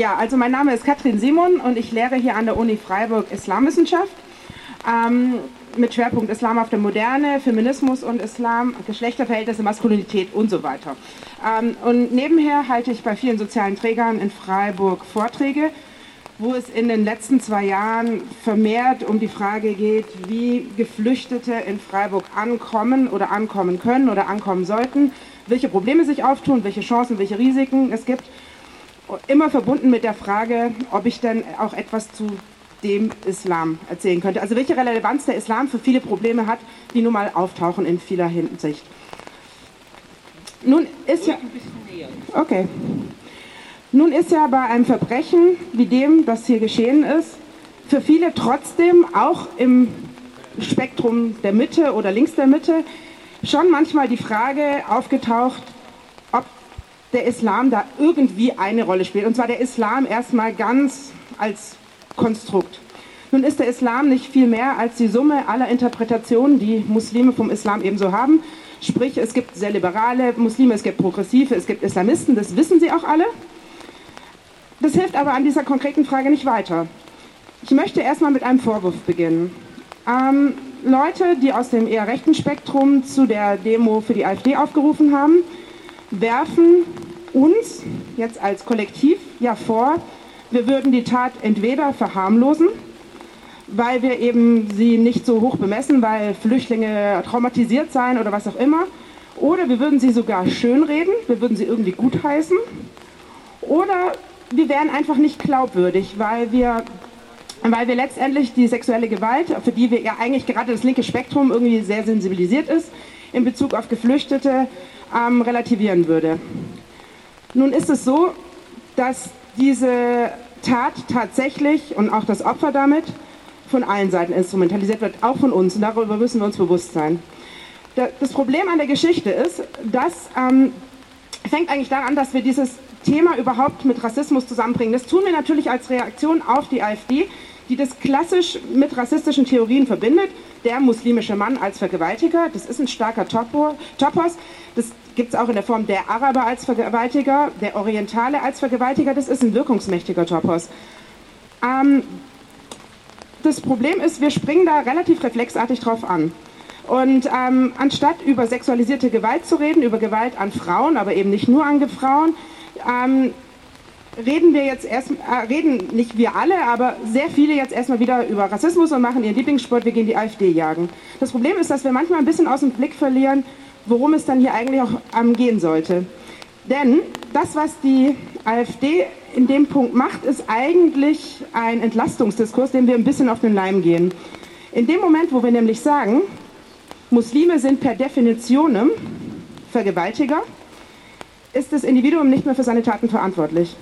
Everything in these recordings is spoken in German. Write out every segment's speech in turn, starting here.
Ja, also mein Name ist Katrin Simon und ich lehre hier an der Uni Freiburg Islamwissenschaft ähm, mit Schwerpunkt Islam auf der Moderne, Feminismus und Islam, Geschlechterverhältnisse, Maskulinität und so weiter. Ähm, und nebenher halte ich bei vielen sozialen Trägern in Freiburg Vorträge, wo es in den letzten zwei Jahren vermehrt um die Frage geht, wie Geflüchtete in Freiburg ankommen oder ankommen können oder ankommen sollten, welche Probleme sich auftun, welche Chancen, welche Risiken es gibt immer verbunden mit der Frage, ob ich denn auch etwas zu dem Islam erzählen könnte. Also welche Relevanz der Islam für viele Probleme hat, die nun mal auftauchen in vieler Hinsicht. Nun ist ja okay. Nun ist ja bei einem Verbrechen wie dem, das hier geschehen ist, für viele trotzdem auch im Spektrum der Mitte oder links der Mitte schon manchmal die Frage aufgetaucht, der Islam da irgendwie eine Rolle spielt. Und zwar der Islam erstmal ganz als Konstrukt. Nun ist der Islam nicht viel mehr als die Summe aller Interpretationen, die Muslime vom Islam ebenso haben. Sprich, es gibt sehr liberale Muslime, es gibt Progressive, es gibt Islamisten, das wissen sie auch alle. Das hilft aber an dieser konkreten Frage nicht weiter. Ich möchte erstmal mit einem Vorwurf beginnen. Ähm, Leute, die aus dem eher rechten Spektrum zu der Demo für die AfD aufgerufen haben, werfen uns jetzt als Kollektiv ja vor, wir würden die Tat entweder verharmlosen, weil wir eben sie nicht so hoch bemessen, weil Flüchtlinge traumatisiert seien oder was auch immer, oder wir würden sie sogar schönreden, wir würden sie irgendwie gutheißen, oder wir wären einfach nicht glaubwürdig, weil wir, weil wir letztendlich die sexuelle Gewalt, für die wir ja eigentlich gerade das linke Spektrum irgendwie sehr sensibilisiert ist, in Bezug auf Geflüchtete, ähm, relativieren würde. Nun ist es so, dass diese Tat tatsächlich und auch das Opfer damit von allen Seiten instrumentalisiert wird, auch von uns. Und darüber müssen wir uns bewusst sein. Das Problem an der Geschichte ist, dass ähm, fängt eigentlich daran, dass wir dieses Thema überhaupt mit Rassismus zusammenbringen. Das tun wir natürlich als Reaktion auf die AfD, die das klassisch mit rassistischen Theorien verbindet. Der muslimische Mann als Vergewaltiger, das ist ein starker Topos. Das gibt es auch in der Form der Araber als Vergewaltiger, der Orientale als Vergewaltiger. Das ist ein wirkungsmächtiger Topos. Ähm, das Problem ist, wir springen da relativ reflexartig drauf an. Und ähm, anstatt über sexualisierte Gewalt zu reden, über Gewalt an Frauen, aber eben nicht nur an Frauen, ähm, reden wir jetzt erst, äh, reden nicht wir alle, aber sehr viele jetzt erstmal wieder über Rassismus und machen ihren Lieblingssport, wir gehen die AfD jagen. Das Problem ist, dass wir manchmal ein bisschen aus dem Blick verlieren, worum es dann hier eigentlich auch ähm, gehen sollte. Denn das, was die AfD in dem Punkt macht, ist eigentlich ein Entlastungsdiskurs, dem wir ein bisschen auf den Leim gehen. In dem Moment, wo wir nämlich sagen, Muslime sind per Definition Vergewaltiger, ist das Individuum nicht mehr für seine Taten verantwortlich.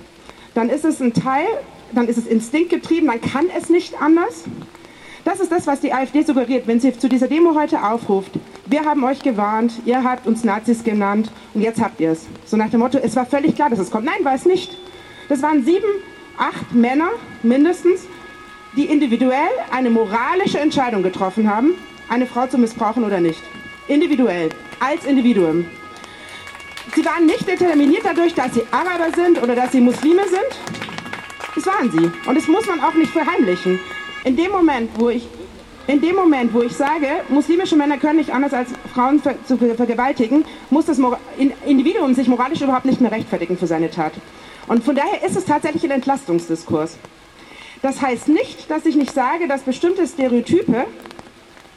Dann ist es ein Teil, dann ist es instinktgetrieben, dann kann es nicht anders. Das ist das, was die AfD suggeriert, wenn sie zu dieser Demo heute aufruft. Wir haben euch gewarnt, ihr habt uns Nazis genannt und jetzt habt ihr es. So nach dem Motto, es war völlig klar, dass es kommt. Nein, war es nicht. Das waren sieben, acht Männer mindestens, die individuell eine moralische Entscheidung getroffen haben, eine Frau zu missbrauchen oder nicht. Individuell, als Individuum. Sie waren nicht determiniert dadurch, dass sie Araber sind oder dass sie Muslime sind. Das waren sie. Und das muss man auch nicht verheimlichen. In dem Moment, wo ich in dem Moment, wo ich sage, muslimische Männer können nicht anders als Frauen ver zu vergewaltigen, muss das Mor Individuum sich moralisch überhaupt nicht mehr rechtfertigen für seine Tat. Und von daher ist es tatsächlich ein Entlastungsdiskurs. Das heißt nicht, dass ich nicht sage, dass bestimmte Stereotype,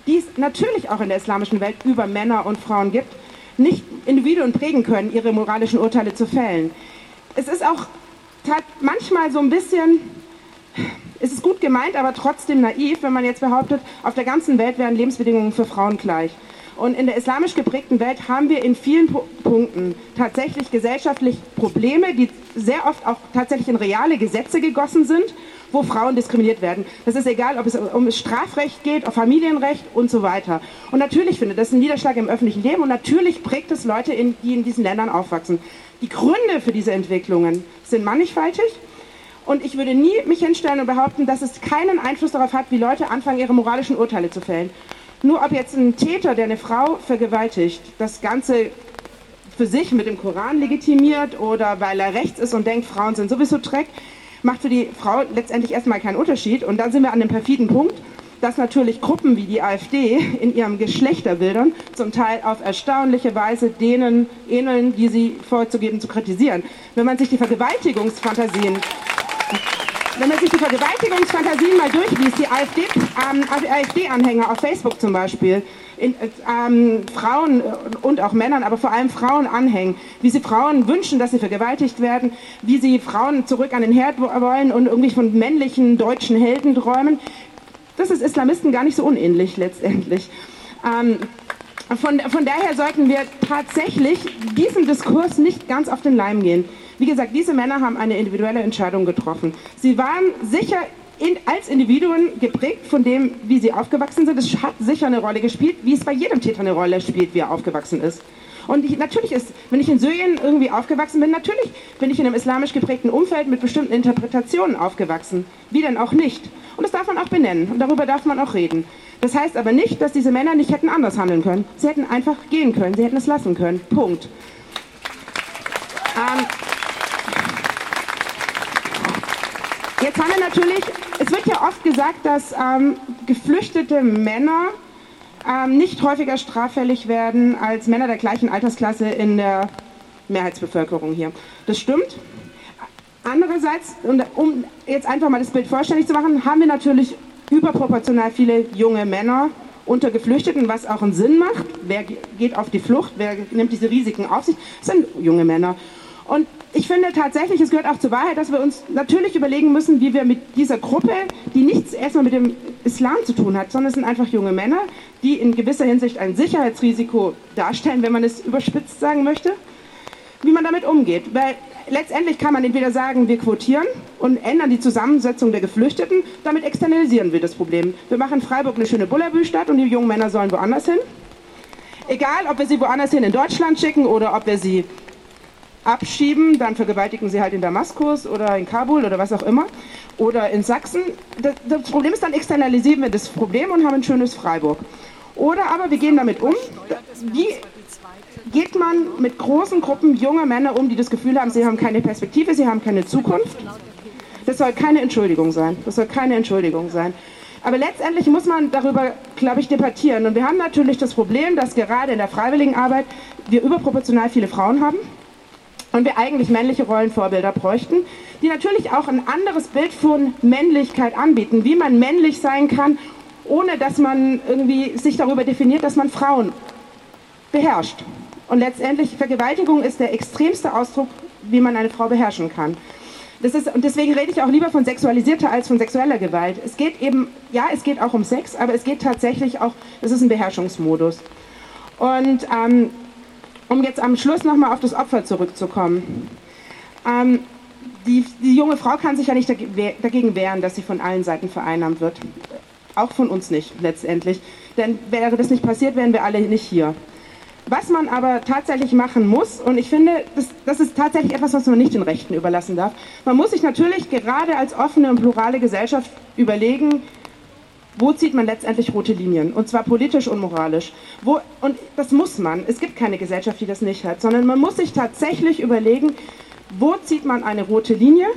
die es natürlich auch in der islamischen Welt über Männer und Frauen gibt, nicht Individuen prägen können, ihre moralischen Urteile zu fällen. Es ist auch manchmal so ein bisschen es ist gut gemeint, aber trotzdem naiv, wenn man jetzt behauptet, auf der ganzen Welt wären Lebensbedingungen für Frauen gleich. Und in der islamisch geprägten Welt haben wir in vielen Punkten tatsächlich gesellschaftlich Probleme, die sehr oft auch tatsächlich in reale Gesetze gegossen sind, wo Frauen diskriminiert werden. Das ist egal, ob es um Strafrecht geht, um Familienrecht und so weiter. Und natürlich findet das einen Niederschlag im öffentlichen Leben und natürlich prägt es Leute, die in diesen Ländern aufwachsen. Die Gründe für diese Entwicklungen sind mannigfaltig. Und ich würde nie mich hinstellen und behaupten, dass es keinen Einfluss darauf hat, wie Leute anfangen, ihre moralischen Urteile zu fällen. Nur ob jetzt ein Täter, der eine Frau vergewaltigt, das Ganze für sich mit dem Koran legitimiert oder weil er rechts ist und denkt, Frauen sind sowieso Dreck, macht für die Frau letztendlich erstmal keinen Unterschied. Und dann sind wir an dem perfiden Punkt, dass natürlich Gruppen wie die AfD in ihren Geschlechterbildern zum Teil auf erstaunliche Weise denen ähneln, die sie vorzugeben zu kritisieren. Wenn man sich die Vergewaltigungsfantasien wenn man sich die Vergewaltigungsfantasien mal durchliest, die AfD-Anhänger ähm, auf Facebook zum Beispiel, in, ähm, Frauen und auch Männern, aber vor allem Frauen anhängen, wie sie Frauen wünschen, dass sie vergewaltigt werden, wie sie Frauen zurück an den Herd wollen und irgendwie von männlichen deutschen Helden träumen, das ist Islamisten gar nicht so unähnlich letztendlich. Ähm, von, von daher sollten wir tatsächlich diesem Diskurs nicht ganz auf den Leim gehen. Wie gesagt, diese Männer haben eine individuelle Entscheidung getroffen. Sie waren sicher in, als Individuen geprägt von dem, wie sie aufgewachsen sind. Es hat sicher eine Rolle gespielt, wie es bei jedem Täter eine Rolle spielt, wie er aufgewachsen ist. Und ich, natürlich ist, wenn ich in Syrien irgendwie aufgewachsen bin, natürlich bin ich in einem islamisch geprägten Umfeld mit bestimmten Interpretationen aufgewachsen. Wie denn auch nicht? Und das darf man auch benennen und darüber darf man auch reden. Das heißt aber nicht, dass diese Männer nicht hätten anders handeln können. Sie hätten einfach gehen können, sie hätten es lassen können. Punkt. Ähm, jetzt haben wir natürlich, es wird ja oft gesagt, dass ähm, geflüchtete Männer ähm, nicht häufiger straffällig werden als Männer der gleichen Altersklasse in der Mehrheitsbevölkerung hier. Das stimmt. Andererseits, um jetzt einfach mal das Bild vollständig zu machen, haben wir natürlich überproportional viele junge Männer unter Geflüchteten, was auch einen Sinn macht. Wer geht auf die Flucht? Wer nimmt diese Risiken auf sich? Das sind junge Männer. Und ich finde tatsächlich, es gehört auch zur Wahrheit, dass wir uns natürlich überlegen müssen, wie wir mit dieser Gruppe, die nichts erstmal mit dem Islam zu tun hat, sondern es sind einfach junge Männer, die in gewisser Hinsicht ein Sicherheitsrisiko darstellen, wenn man es überspitzt sagen möchte, wie man damit umgeht. Weil letztendlich kann man entweder sagen, wir quotieren und ändern die Zusammensetzung der Geflüchteten, damit externalisieren wir das Problem. Wir machen Freiburg eine schöne Bullabü-Stadt und die jungen Männer sollen woanders hin. Egal, ob wir sie woanders hin in Deutschland schicken oder ob wir sie abschieben, dann vergewaltigen sie halt in Damaskus oder in Kabul oder was auch immer oder in Sachsen. Das, das Problem ist, dann externalisieren wir das Problem und haben ein schönes Freiburg. Oder aber wir gehen damit um. Wie geht man mit großen Gruppen junger Männer um, die das Gefühl haben, sie haben keine Perspektive, sie haben keine Zukunft? Das soll keine Entschuldigung sein. Das soll keine Entschuldigung sein. Aber letztendlich muss man darüber, glaube ich, debattieren. Und wir haben natürlich das Problem, dass gerade in der Freiwilligenarbeit wir überproportional viele Frauen haben und wir eigentlich männliche Rollenvorbilder bräuchten, die natürlich auch ein anderes Bild von Männlichkeit anbieten, wie man männlich sein kann, ohne dass man irgendwie sich darüber definiert, dass man Frauen beherrscht. Und letztendlich, Vergewaltigung ist der extremste Ausdruck, wie man eine Frau beherrschen kann. Das ist, und deswegen rede ich auch lieber von sexualisierter als von sexueller Gewalt. Es geht eben, ja, es geht auch um Sex, aber es geht tatsächlich auch, es ist ein Beherrschungsmodus. Und ähm, um jetzt am Schluss nochmal auf das Opfer zurückzukommen. Ähm, die, die, junge Frau kann sich ja nicht dagegen wehren, dass sie von allen Seiten vereinnahmt wird. Auch von uns nicht, letztendlich. Denn wäre das nicht passiert, wären wir alle nicht hier. Was man aber tatsächlich machen muss, und ich finde, das, das, ist tatsächlich etwas, was man nicht den Rechten überlassen darf, man muss sich natürlich gerade als offene und plurale Gesellschaft überlegen, wo zieht man letztendlich rote Linien? Und zwar politisch und moralisch. Wo, und das muss man. Es gibt keine Gesellschaft, die das nicht hat, sondern man muss sich tatsächlich überlegen, wo zieht man eine rote Linie?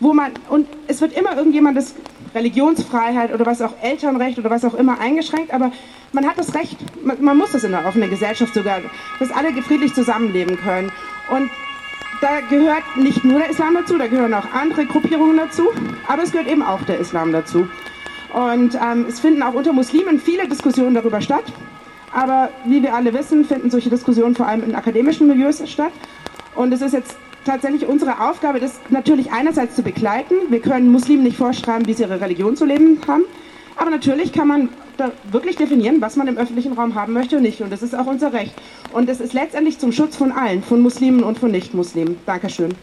Wo man, und es wird immer irgendjemandes Religionsfreiheit oder was auch Elternrecht oder was auch immer eingeschränkt, aber man hat das Recht, man, man muss das in einer offenen Gesellschaft sogar, dass alle friedlich zusammenleben können. Und da gehört nicht nur der Islam dazu, da gehören auch andere Gruppierungen dazu, aber es gehört eben auch der Islam dazu. Und ähm, es finden auch unter Muslimen viele Diskussionen darüber statt. Aber wie wir alle wissen, finden solche Diskussionen vor allem in akademischen Milieus statt. Und es ist jetzt tatsächlich unsere Aufgabe, das natürlich einerseits zu begleiten. Wir können Muslimen nicht vorschreiben, wie sie ihre Religion zu leben haben. Aber natürlich kann man da wirklich definieren, was man im öffentlichen Raum haben möchte und nicht. Und das ist auch unser Recht. Und es ist letztendlich zum Schutz von allen, von Muslimen und von Nichtmuslimen. Dankeschön.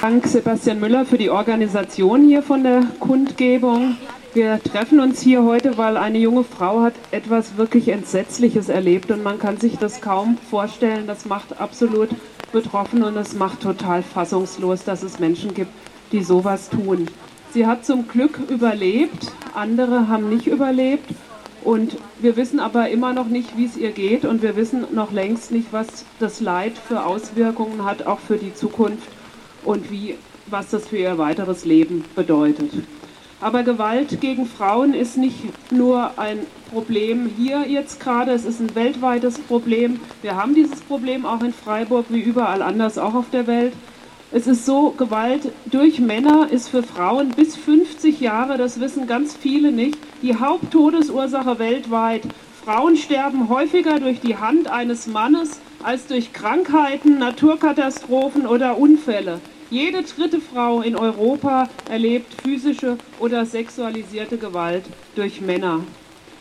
Dank Sebastian Müller für die Organisation hier von der Kundgebung. Wir treffen uns hier heute, weil eine junge Frau hat etwas wirklich Entsetzliches erlebt und man kann sich das kaum vorstellen. Das macht absolut betroffen und es macht total fassungslos, dass es Menschen gibt, die sowas tun. Sie hat zum Glück überlebt, andere haben nicht überlebt Und wir wissen aber immer noch nicht, wie es ihr geht und wir wissen noch längst nicht, was das Leid für Auswirkungen hat, auch für die Zukunft und wie, was das für ihr weiteres Leben bedeutet. Aber Gewalt gegen Frauen ist nicht nur ein Problem hier jetzt gerade, es ist ein weltweites Problem. Wir haben dieses Problem auch in Freiburg wie überall anders auch auf der Welt. Es ist so, Gewalt durch Männer ist für Frauen bis 50 Jahre, das wissen ganz viele nicht, die Haupttodesursache weltweit. Frauen sterben häufiger durch die Hand eines Mannes als durch Krankheiten, Naturkatastrophen oder Unfälle. Jede dritte Frau in Europa erlebt physische oder sexualisierte Gewalt durch Männer.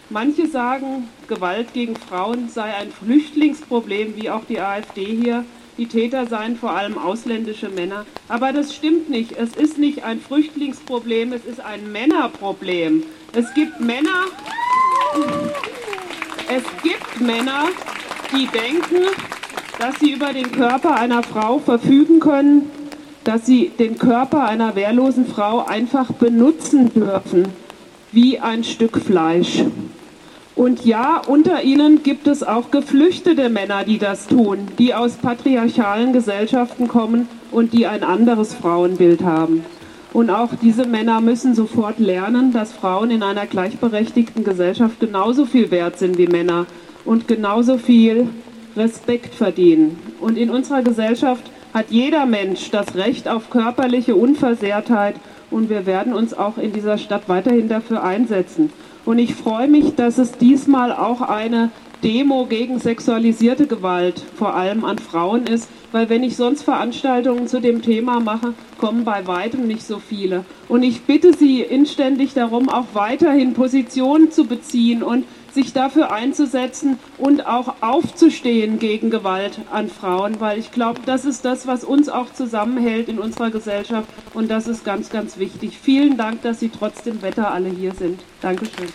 Manche sagen, Gewalt gegen Frauen sei ein Flüchtlingsproblem, wie auch die AfD hier die Täter seien vor allem ausländische Männer. Aber das stimmt nicht. Es ist nicht ein Flüchtlingsproblem, es ist ein Männerproblem. Es gibt Männer, es gibt Männer, die denken, dass sie über den Körper einer Frau verfügen können, dass sie den Körper einer wehrlosen Frau einfach benutzen dürfen, wie ein Stück Fleisch. Und ja, unter ihnen gibt es auch geflüchtete Männer, die das tun, die aus patriarchalen Gesellschaften kommen und die ein anderes Frauenbild haben. Und auch diese Männer müssen sofort lernen, dass Frauen in einer gleichberechtigten Gesellschaft genauso viel wert sind wie Männer und genauso viel Respekt verdienen. Und in unserer Gesellschaft hat jeder Mensch das Recht auf körperliche Unversehrtheit und wir werden uns auch in dieser Stadt weiterhin dafür einsetzen. Und ich freue mich, dass es diesmal auch eine Demo gegen sexualisierte Gewalt, vor allem an Frauen ist, weil wenn ich sonst Veranstaltungen zu dem Thema mache, kommen bei weitem nicht so viele. Und ich bitte Sie inständig darum, auch weiterhin Positionen zu beziehen und sich dafür einzusetzen und auch aufzustehen gegen Gewalt an Frauen, weil ich glaube, das ist das, was uns auch zusammenhält in unserer Gesellschaft und das ist ganz, ganz wichtig. Vielen Dank, dass Sie trotz dem Wetter alle hier sind. Dankeschön.